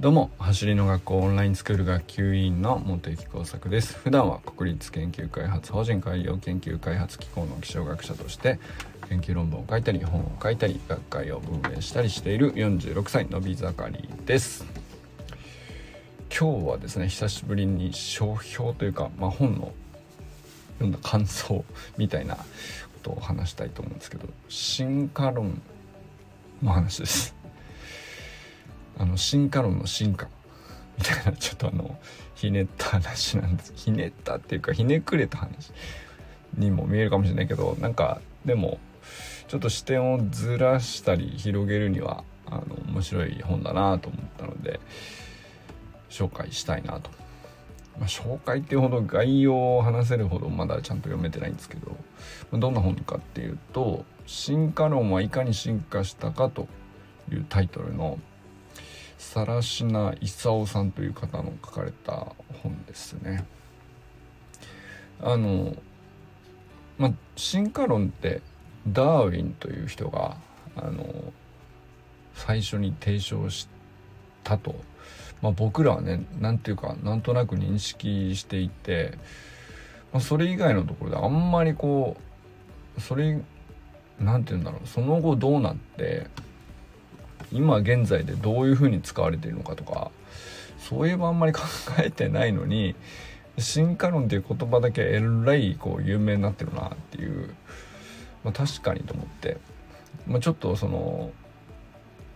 どうも走りの学校オンラインスクール学級委員の茂木耕作です。普段は国立研究開発法人海洋研究開発機構の気象学者として研究論文を書いたり本を書いたり学会を運営したりしている46歳のび盛りです。今日はですね久しぶりに書評というか、まあ、本の読んだ感想みたいなことを話したいと思うんですけど進化論の話です。あの進化論の進化。みたいなちょっとあのひねった話なんです。ひねったっていうかひねくれた話にも見えるかもしれないけどなんかでもちょっと視点をずらしたり広げるにはあの面白い本だなと思ったので紹介したいなと、まあ、紹介っていうほど概要を話せるほどまだちゃんと読めてないんですけどどんな本かっていうと「進化論はいかに進化したか」というタイトルの更科勲さんという方の書かれた本ですね。あのま進化論ってダーウィンという人があの最初に提唱したと、ま、僕らはね何ていうかなんとなく認識していて、ま、それ以外のところであんまりこうそれ何て言うんだろうその後どうなって今現在でどういうふうに使われているのかとかそういえばあんまり考えてないのに進化論っていう言葉だけえらいこう有名になってるなっていう、まあ、確かにと思って、まあ、ちょっとその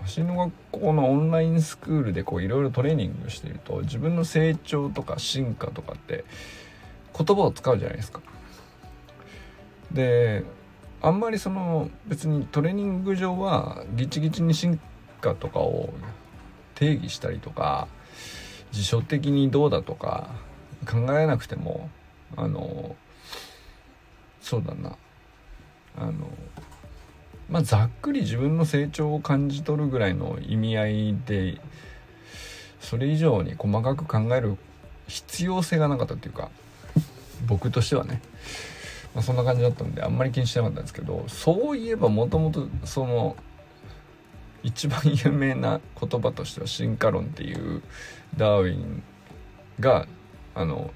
走りの学校のオンラインスクールでいろいろトレーニングしていると自分の成長とか進化とかって言葉を使うじゃないですか。であんまりその別にトレーニング上はギチギチに進化とかを定義したりとか辞書的にどうだとか考えなくてもあのそうだな。あのまあざっくり自分の成長を感じ取るぐらいの意味合いでそれ以上に細かく考える必要性がなかったっていうか僕としてはね、まあ、そんな感じだったんであんまり気にしてなかったんですけどそういえばもともとその一番有名な言葉としては進化論っていうダーウィンがあの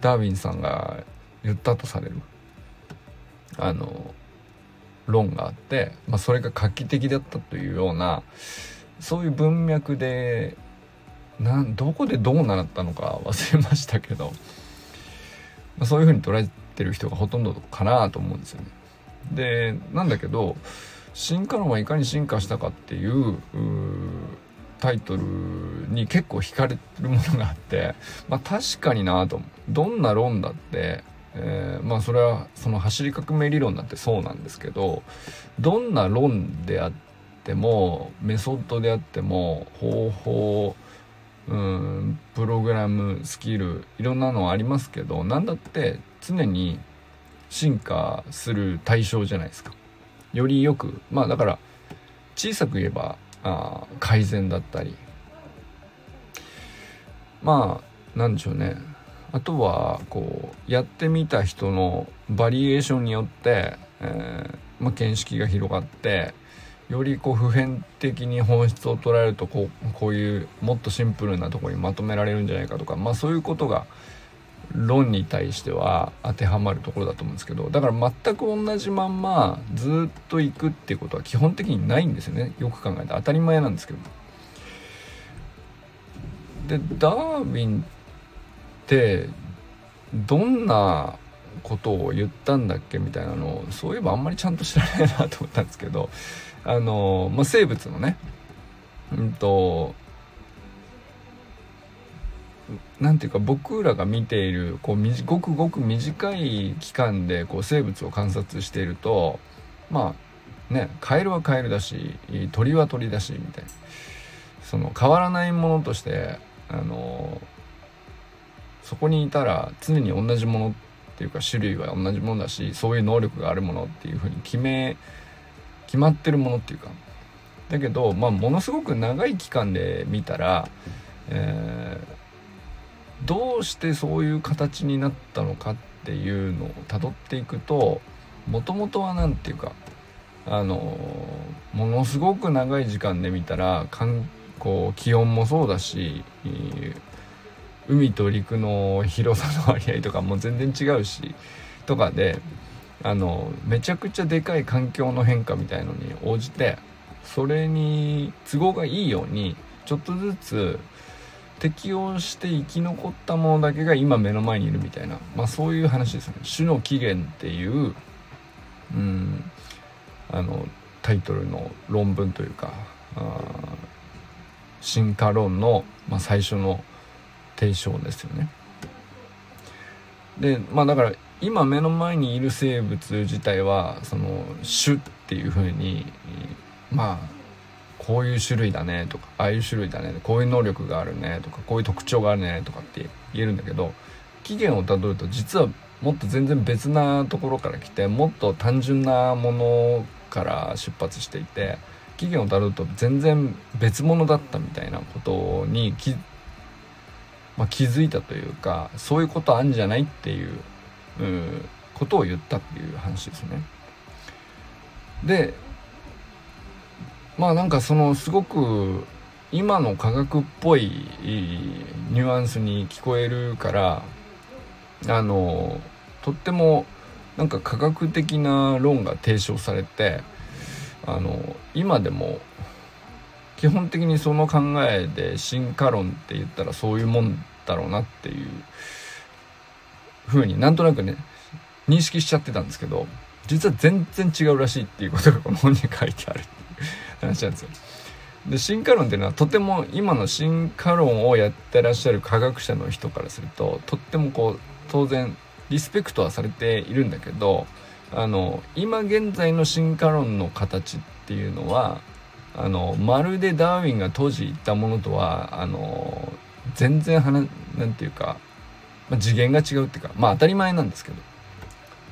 ダーウィンさんが言ったとされるあの論があって、まあ、それが画期的だったというようなそういう文脈でなんどこでどう習ったのか忘れましたけど、まあ、そういうふうに捉えてる人がほとんどかなと思うんですよね。でなんだけど進化論はいかに進化したかっていうタイトルに結構惹かれるものがあって、まあ、確かになとどんな論だって、えー、まあそれはその走り革命理論だってそうなんですけどどんな論であってもメソッドであっても方法うんプログラムスキルいろんなのありますけど何だって常に進化する対象じゃないですか。よりよくまあだから小さく言えばあ改善だったり。まあなんでしょうね。あとはこうやってみた人のバリエーションによって、えーまあ、見識が広がってよりこう普遍的に本質を捉えるとこうこういうもっとシンプルなとこにまとめられるんじゃないかとかまあそういうことが論に対しては当てはまるところだと思うんですけどだから全く同じまんまずっと行くっていうことは基本的にないんですよねよく考えたら当たり前なんですけど。でダーウィンってどんなことを言ったんだっけみたいなのをそういえばあんまりちゃんと知らないなと思ったんですけどあの、まあ、生物のねうんとなんていうか僕らが見ているこうごくごく短い期間でこう生物を観察しているとまあねカエルはカエルだし鳥は鳥だしみたいな。その変わらないものとしてあのそこにいたら常に同じものっていうか種類は同じものだしそういう能力があるものっていうふうに決め決まってるものっていうか。だけどまあものすごく長い期間で見たら、えーどうしてそういう形になったのかっていうのをたどっていくともともとは何て言うかあのものすごく長い時間で見たら環こう気温もそうだし海と陸の広さの割合とか も全然違うしとかであのめちゃくちゃでかい環境の変化みたいのに応じてそれに都合がいいようにちょっとずつ適応して生き残ったものだけが今目の前にいるみたいな、まあ、そういう話ですね「種の起源」っていううんあのタイトルの論文というか進化論の、まあ、最初の提唱ですよね。でまあだから今目の前にいる生物自体はその種っていうふうにまあこういう種類だねとかああいう種類だねこういう能力があるねとかこういう特徴があるねとかって言えるんだけど起源をたどると実はもっと全然別なところから来てもっと単純なものから出発していて起源をたどると全然別物だったみたいなことに気,、まあ、気づいたというかそういうことあんじゃないっていううことを言ったっていう話ですね。でまあなんかそのすごく今の科学っぽいニュアンスに聞こえるからあのとってもなんか科学的な論が提唱されてあの今でも基本的にその考えで進化論って言ったらそういうもんだろうなっていうふうになんとなくね認識しちゃってたんですけど実は全然違うらしいっていうことがこの本に書いてある話なんですよ。で進化論っていうのはとても今の進化論をやってらっしゃる科学者の人からするととってもこう当然リスペクトはされているんだけどあの今現在の進化論の形っていうのはあのまるでダーウィンが当時言ったものとはあの全然話なんていうか、まあ、次元が違うっていうかまあ当たり前なんですけど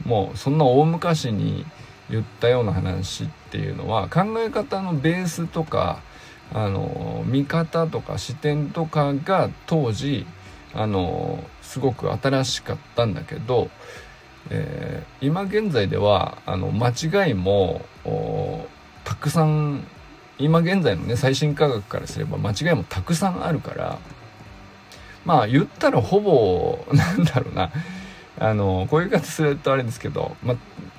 もうそんな大昔に言ったような話ってていうのは考え方のベースとかあの見方とか視点とかが当時あのすごく新しかったんだけど、えー、今現在ではあの間違いもたくさん今現在のね最新科学からすれば間違いもたくさんあるからまあ言ったらほぼなんだろうなあのこういう言い方するとあれですけど、ま、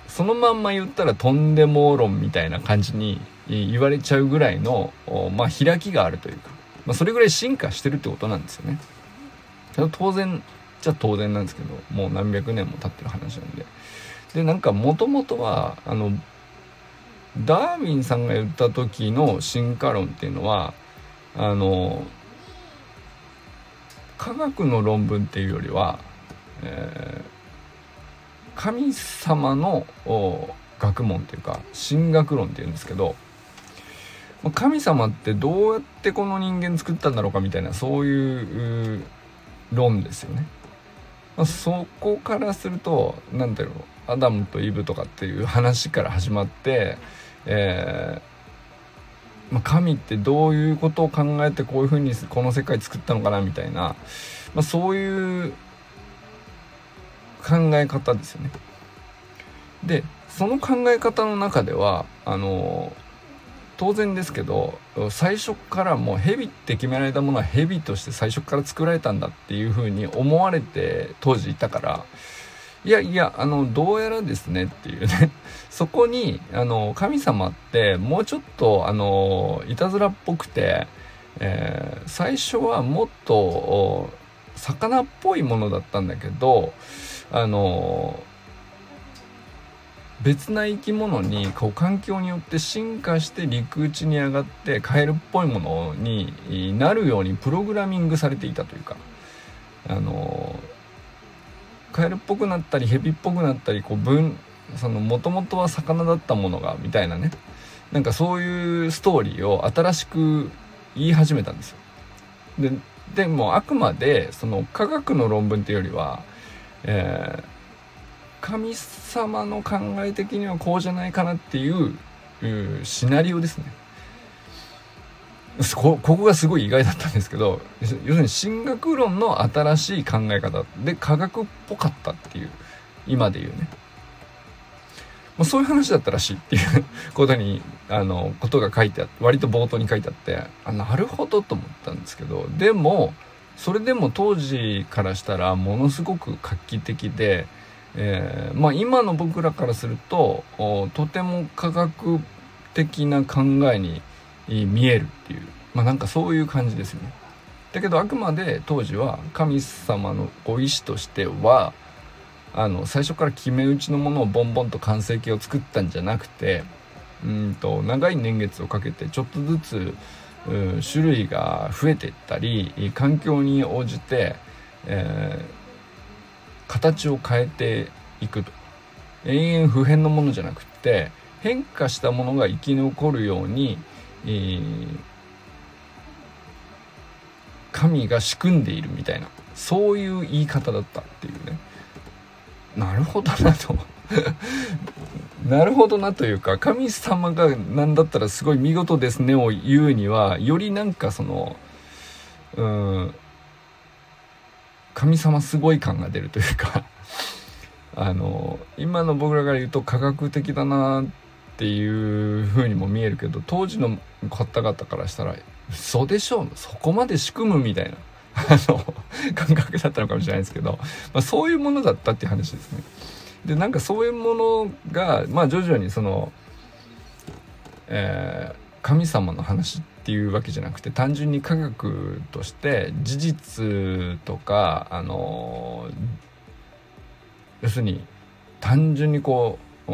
そのまんま言ったらとんでも論みたいな感じに言われちゃうぐらいの、まあ、開きがあるというか、まあ、それぐらい進化してるってことなんですよね。当然じゃ当然なんですけどもう何百年も経ってる話なんででなんかもともとはあのダーウィンさんが言った時の進化論っていうのはあの科学の論文っていうよりは、えー、神様の学問っていうか神学論っていうんですけど神様ってどうやってこの人間作ったんだろうかみたいなそういう論ですよね。まあ、そこからすると何だろうアダムとイブとかっていう話から始まって、えーまあ、神ってどういうことを考えてこういうふうにこの世界作ったのかなみたいな、まあ、そういう考え方ですよね。でその考え方の中ではあの当然ですけど最初からもう蛇って決められたものは蛇として最初から作られたんだっていうふうに思われて当時いたからいやいやあのどうやらですねっていうね そこにあの神様ってもうちょっとあのいたずらっぽくて、えー、最初はもっと魚っぽいものだったんだけどあの別な生き物にこう環境によって進化して陸地に上がってカエルっぽいものになるようにプログラミングされていたというか。あのカエルっぽくなったりヘビっぽくなったりこう分その元々は魚だったものがみたいなね。なんかそういうストーリーを新しく言い始めたんですよ。ででもあくまでその科学の論文っていうよりは、えー神様の考え的にはこうじゃないかなっていうシナリオですね。ここがすごい意外だったんですけど要するに進学論の新しい考え方で科学っぽかったっていう今で言うね。まあ、そういう話だったらしいっていうことにあのことが書いてあって割と冒頭に書いてあってあなるほどと思ったんですけどでもそれでも当時からしたらものすごく画期的で、えー、まあ、今の僕らからするととても科学的な考えに見えるっていうまあなんかそういう感じですよね。だけどあくまで当時は神様のご意志としてはあの最初から決め打ちのものをボンボンと完成形を作ったんじゃなくてうんと長い年月をかけてちょっとずつ種類が増えていったり環境に応じて、えー、形を変えていくと。永遠不変のものじゃなくって変化したものが生き残るように、えー、神が仕組んでいるみたいなそういう言い方だったっていうね。なるほどなと なるほどなというか神様が何だったらすごい見事ですねを言うにはよりなんかそのうん神様すごい感が出るというか あの今の僕らから言うと科学的だなっていう風にも見えるけど当時の方々からしたら嘘でしょうそこまで仕組むみたいな あの感覚だったのかもしれないですけど、まあ、そういうものだったっていう話ですね。でなんかそういうものがまあ徐々にその、えー、神様の話っていうわけじゃなくて単純に科学として事実とかあの要するに単純にこう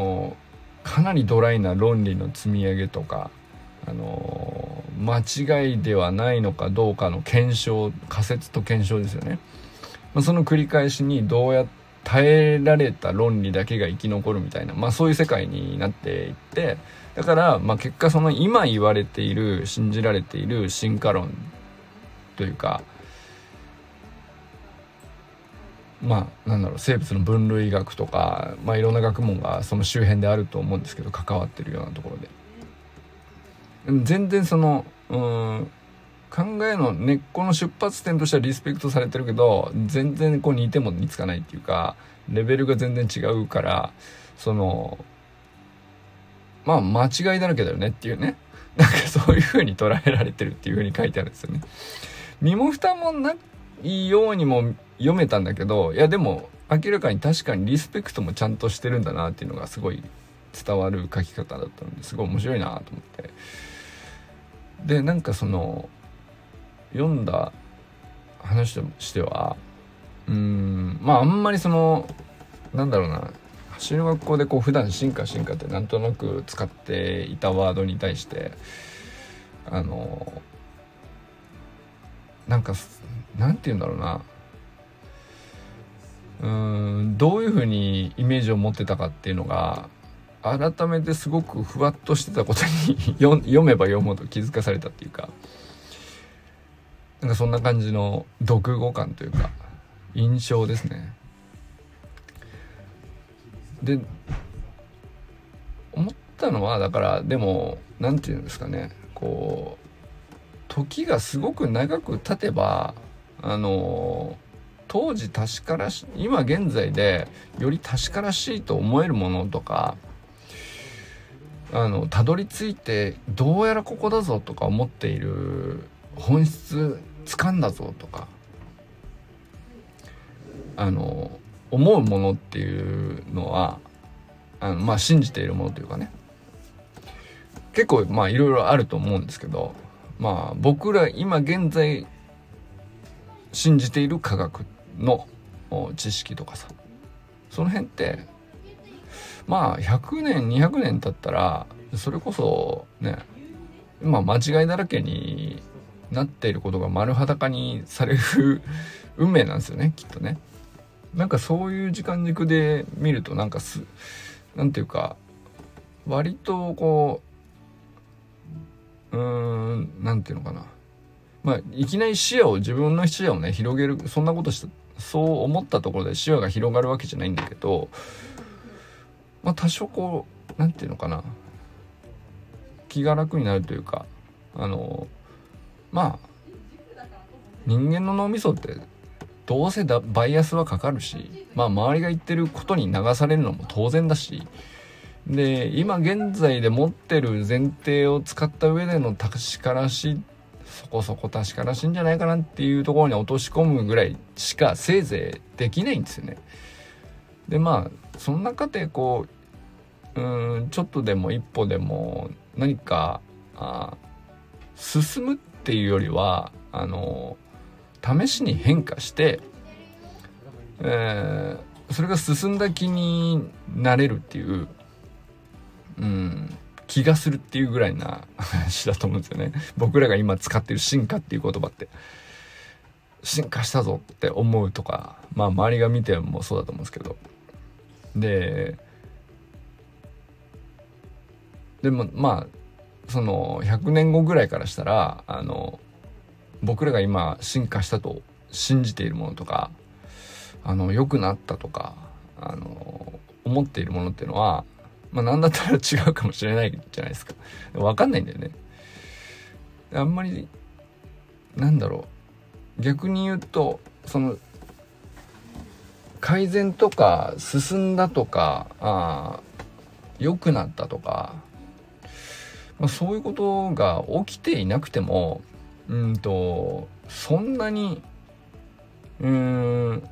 かなりドライな論理の積み上げとかあの間違いではないのかどうかの検証仮説と検証ですよね、まあ、その繰り返しにどうやって耐えられた論理だけが生き残るみたいな、まあそういう世界になっていって、だから、まあ結果その今言われている、信じられている進化論というか、まあなんだろう、生物の分類学とか、まあいろんな学問がその周辺であると思うんですけど、関わってるようなところで。全然その、うん、考えの根っこの出発点としてはリスペクトされてるけど全然こう似ても似つかないっていうかレベルが全然違うからそのまあ間違いだらけだよねっていうね なんかそういう風に捉えられてるっていう風に書いてあるんですよね。身も蓋もないようにも読めたんだけどいやでも明らかに確かにリスペクトもちゃんとしてるんだなっていうのがすごい伝わる書き方だったのですごい面白いなと思ってでなんかその読んだ話としてはうんまああんまりそのなんだろうな走る学校でこう普段進化進化ってなんとなく使っていたワードに対してあのなんかなんて言うんだろうなうんどういうふうにイメージを持ってたかっていうのが改めてすごくふわっとしてたことに 読めば読むほど気づかされたっていうかなんかそんな感じの読語感というか印象ですね。で思ったのはだからでも何て言うんですかね。こう時がすごく長く経てばあの当時確からし今現在でより確からしいと思えるものとかあのたどり着いてどうやらここだぞとか思っている本質掴んだぞとかあの思うものっていうのはあのまあ信じているものというかね。結構まあいろいろあると思うんですけどまあ僕ら今現在信じている科学の知識とかさその辺ってまあ100年200年経ったらそれこそねまあ間違いだらけになっていることが丸裸にされる運命なんですよねきっとね。なんかそういう時間軸で見るとなんかすなんていうか割とこううーんなんていうのかなまあいきなり視野を自分の視野をね広げるそんなことしたそう思ったところで視野が広がるわけじゃないんだけどまあ多少こうなんていうのかな気が楽になるというかあのまあ人間の脳みそってどうせだバイアスはかかるしまあ周りが言ってることに流されるのも当然だしで今現在で持ってる前提を使った上での確からしそこそこ確からしいんじゃないかなっていうところに落とし込むぐらいしかせいぜいできないんですよね。でまあその中でこううんちょっとでも一歩でも何かあ進むってていうよりはあの試しに変化して、えー、それが進んだ気になれるっていううん気がするっていうぐらいな話だと思うんですよね。僕らが今使ってる進化っていう言葉って。進化したぞって思うとか、まあ周りが見てもそうだと思うんですけど。で、でもまあ、その100年後ぐらいからしたら、あの、僕らが今進化したと信じているものとか、あの、良くなったとか、あの、思っているものっていうのは、まあ、なんだったら違うかもしれないじゃないですか。わかんないんだよね。あんまり、なんだろう。逆に言うと、その、改善とか進んだとか、あ良くなったとか、まあ、そういうことが起きていなくても、うんと、そんなに、うん、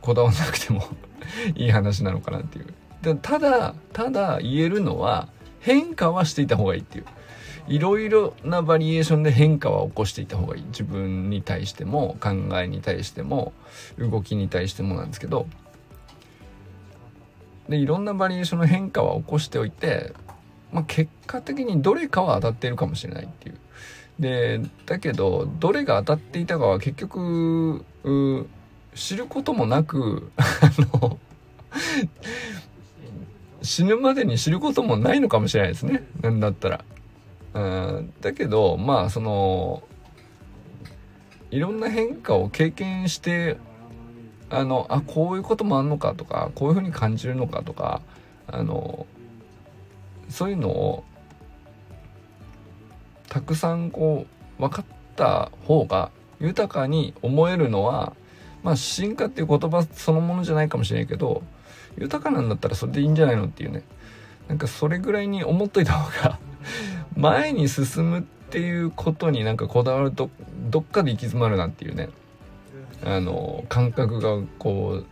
こだわらなくても いい話なのかなっていう。でただただ言えるのは変化はしていた方がいいっていう。いろいろなバリエーションで変化は起こしていた方がいい。自分に対しても考えに対しても動きに対してもなんですけど。でいろんなバリエーションの変化は起こしておいて、まあ、結果的にどれかは当たっているかもしれないっていう。でだけどどれが当たっていたかは結局知ることもなくあの死ぬまでに知ることもないのかもしれないですね。なんだったら。うん、だけど、まあ、その、いろんな変化を経験して、あの、あ、こういうこともあんのかとか、こういうふうに感じるのかとか、あの、そういうのを、たくさんこう、分かった方が豊かに思えるのは、まあ、進化っていう言葉そのものじゃないかもしれないけど、豊かなんだったらそれでいいんじゃないのっていうね。なんかそれぐらいに思っといた方が 前に進むっていうことになんかこだわるとどっかで行き詰まるなっていうね。あの感覚がこう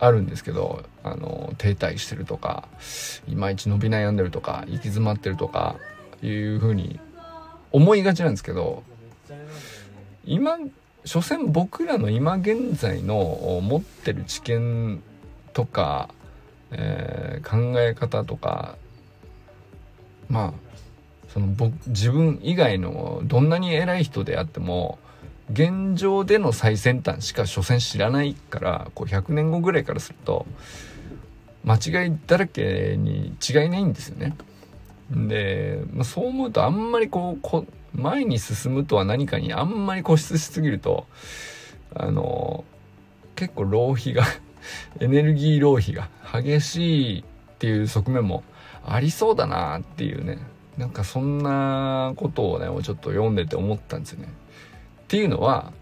あるんですけどあの停滞してるとかいまいち伸び悩んでるとか行き詰まってるとかいうふうに思いがちなんですけど今所詮僕らの今現在の持ってる知見とか、えー、考え方とかまあその僕自分以外のどんなに偉い人であっても現状での最先端しか所詮知らないからこう100年後ぐらいからすると間違いだらけに違いないんですよね。で、まあ、そう思うとあんまりこうこ前に進むとは何かにあんまり固執しすぎるとあの結構浪費が エネルギー浪費が激しいっていう側面もありそうだなっていうねなんかそんなことをねもうちょっと読んでて思ったんですよね。っていうのは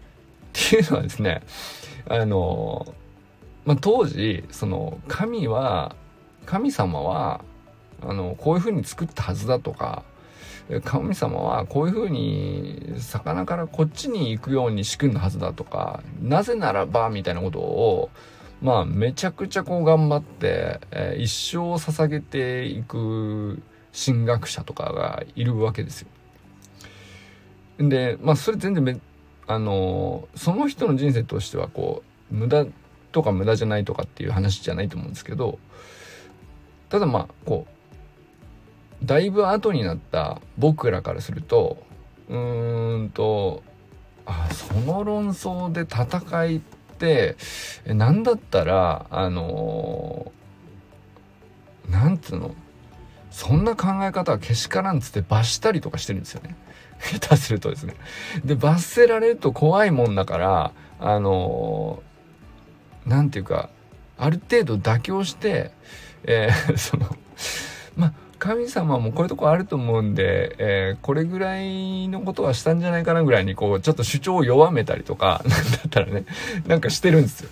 っていうのはですねあの、まあ、当時その神は神様はあのこういうふうに作ったはずだとか神様はこういうふうに魚からこっちに行くように仕組んだはずだとかなぜならばみたいなことをまあめちゃくちゃこう頑張って、えー、一生を捧げていく神学者とかがいるわけですよ。でまあそれ全然めあのその人の人生としてはこう無駄とか無駄じゃないとかっていう話じゃないと思うんですけどただまあこうだいぶ後になった僕らからするとうーんとあその論争で戦いって何だったらあのー、なんつうのそんな考え方はけしからんつって罰したりとかしてるんですよね。下手するとですね。で、罰せられると怖いもんだから、あのー、なんていうか、ある程度妥協して、えー、その、まあ、神様もこういうとこあると思うんで、えー、これぐらいのことはしたんじゃないかなぐらいに、こう、ちょっと主張を弱めたりとか、なんだったらね、なんかしてるんですよ。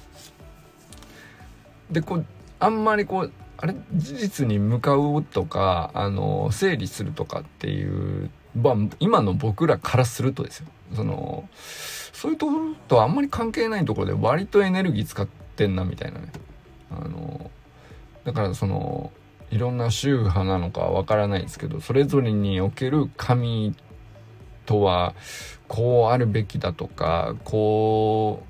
で、こう、あんまりこう、あれ事実に向かうとかあの整理するとかっていうまあ、今の僕らからするとですよそのそういうところとあんまり関係ないところで割とエネルギー使ってんなみたいなね。あのだからそのいろんな宗派なのかわからないですけどそれぞれにおける神とはこうあるべきだとかこ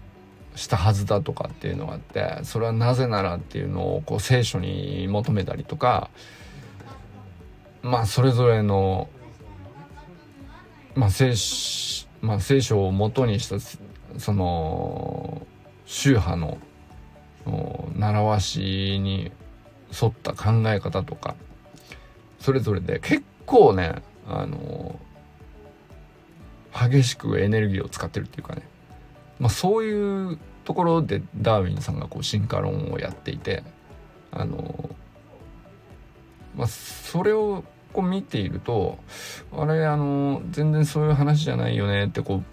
うしたはずだとかっていうのがあってそれはなぜならっていうのをこう聖書に求めたりとかまあそれぞれのまあ聖書まあ、聖書をもとにしたその宗派の習わしに沿った考え方とかそれぞれで結構ねあの激しくエネルギーを使ってるっていうかね、まあ、そういうところでダーウィンさんがこう進化論をやっていてあのまあそれをこう見ているとあれあの全然そういう話じゃないよねってこう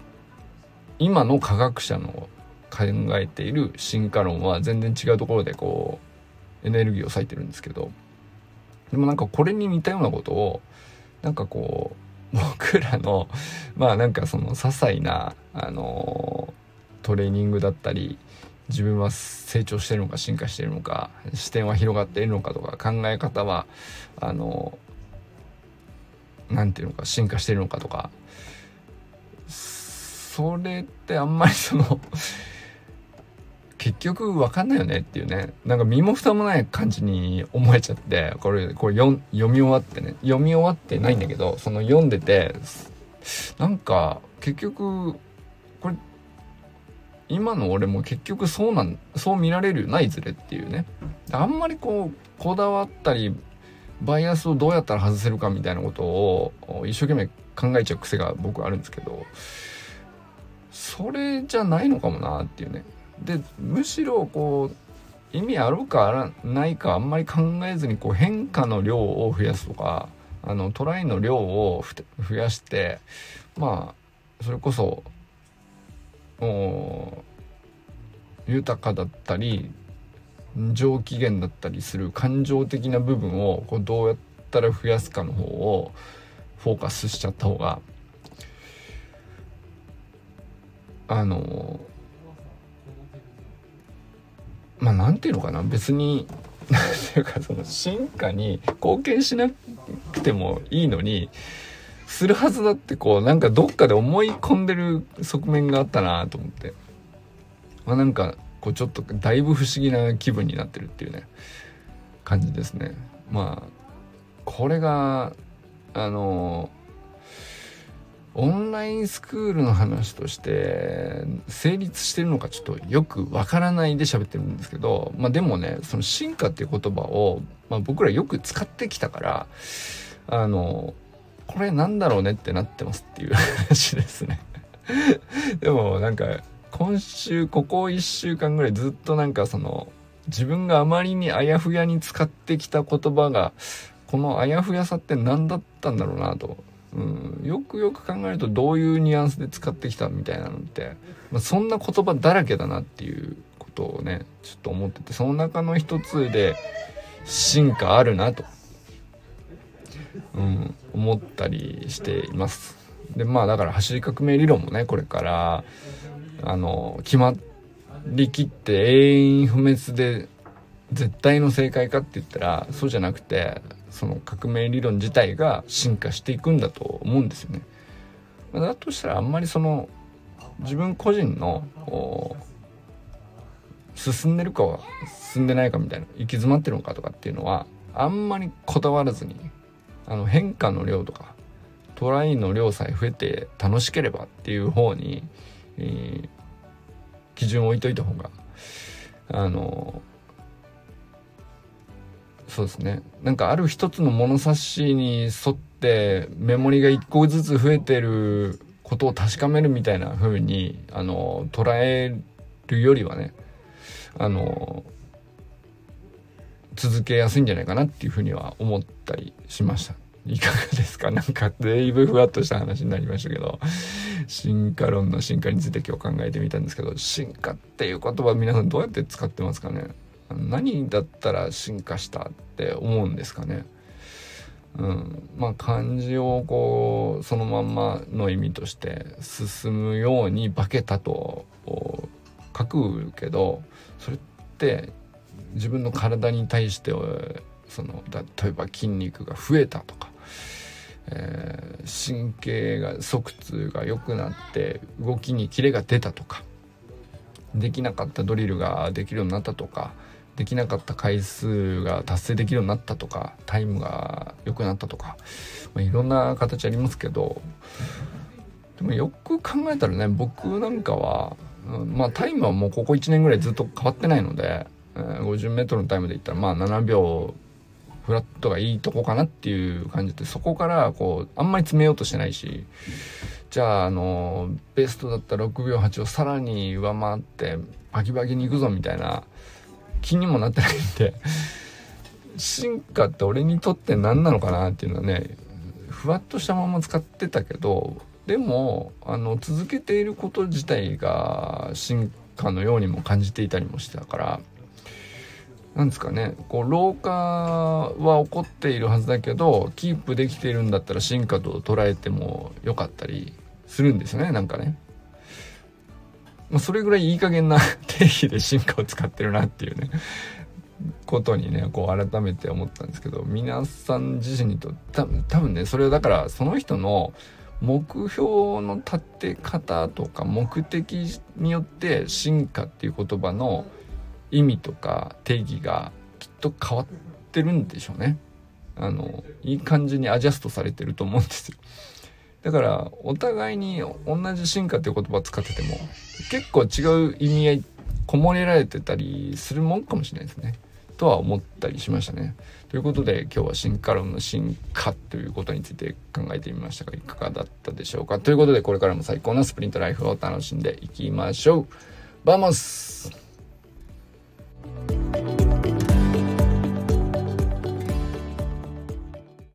今の科学者の考えている進化論は全然違うところでこうエネルギーを割いてるんですけどでもなんかこれに似たようなことをなんかこう僕らのまあなんかその些細なあのトレーニングだったり自分は成長してるのか進化してるのか視点は広がっているのかとか考え方はあの何て言うのか進化してるのかとかそれってあんまりその結局分かんないよねっていうね。なんか身も蓋もない感じに思えちゃってこれこれ読み終わってね読み終わってないんだけどその読んでてなんか結局これ今の俺も結局そうなんそう見られるないずれっていうね。あんまりこうこだわったりバイアスをどうやったら外せるかみたいなことを一生懸命考えちゃう癖が僕あるんですけどそれじゃないのかもなっていうね。でむしろこう意味あるかないかあんまり考えずにこう変化の量を増やすとかあのトライの量を増やしてまあそれこそ豊かだったり上機嫌だったりする感情的な部分をこうどうやったら増やすかの方をフォーカスしちゃった方があのまあなんていうのかな。別に 何ていうかその進化に貢献しなくてもいいのにするはずだってこうなんかどっかで思い込んでる側面があったなと思って。まあなんかこうちょっとだいぶ不思議な気分になってるっていうね感じですね。まあこれがあのオンラインスクールの話として成立してるのかちょっとよくわからないで喋ってるんですけどまあでもねその進化っていう言葉を、まあ、僕らよく使ってきたからあのこれなんだろうねってなってますっていう話ですね。でもなんか今週ここ1週間ぐらいずっとなんかその自分があまりにあやふやに使ってきた言葉がこのあやふやさって何だったんだろうなと、うん、よくよく考えるとどういうニュアンスで使ってきたみたいなのって、まあ、そんな言葉だらけだなっていうことをねちょっと思っててその中の一つで進化あるなと、うん、思ったりしています。でまあだから走り革命理論もねこれからあの決まりきって永遠不滅で絶対の正解かって言ったらそうじゃなくてその革命理論自体が進化していくんだと思うんですよね。だとしたらあんまりその自分個人の進んでるかは進んでないかみたいな行き詰まってるのかとかっていうのはあんまりこだわらずにあの変化の量とかトライの量さえ増えて楽しければっていう方にえー、基準を置いといた方があのそうですね。なんかある一つの物差しに沿ってメモリが1個ずつ増えてることを確かめるみたいな風にあの捉えるよりはねあの続けやすいんじゃないかなっていうふうには思ったりしました。いかがですか？なんかだいぶふわっとした話になりましたけど。進化論の進化について今日考えてみたんですけど進化っていう言葉皆さんどうやって使ってますかね？何だったら進化したって思うんですかね？うん、まあ漢字をこうそのまんまの意味として進むように化けたと書くけどそれって自分の体に対してその例えば筋肉が増えたとか、えー、神経が側痛が良くなって動きにキレが出たとかできなかったドリルができるようになったとかできなかった回数が達成できるようになったとかタイムが良くなったとか、まあ、いろんな形ありますけどでもよく考えたらね僕なんかは、うん、まあタイムはもうここ1年ぐらいずっと変わってないので、えー、50m のタイムで言ったらまあ7秒フラットがいいとこかなっていう感じでそこからこうあんまり詰めようとしてないしじゃああのベストだった6秒8をさらに上回ってバキバキにいくぞみたいな気にもなってないんで進化って俺にとって何なのかなっていうのはねふわっとしたまま使ってたけどでもあの続けていること自体が進化のようにも感じていたりもしてたからなんですかねこう老化は起こっているはずだけどキープできているんだったら進化と捉えてもよかったりするんですよねなんかね。まあ、それぐらいいい加減な定義で進化を使ってるなっていうねことにねこう改めて思ったんですけど皆さん自身にと多分多分ねそれはだからその人の目標の立て方とか目的によって進化っていう言葉の意味とか定義がきっと変わってるんでしょうね。あのいい感じにアジャストされてると思うんですよ。だからお互いに同じ進化っていう言葉を使ってても結構違う意味合いこもれられてたりするもんかもしれないですね。とは思ったりしましたね。ということで今日は進化論の進化ということについて考えてみましたがいかがだったでしょうか。ということでこれからも最高のスプリントライフを楽しんでいきましょう。 Vamos. Thank you.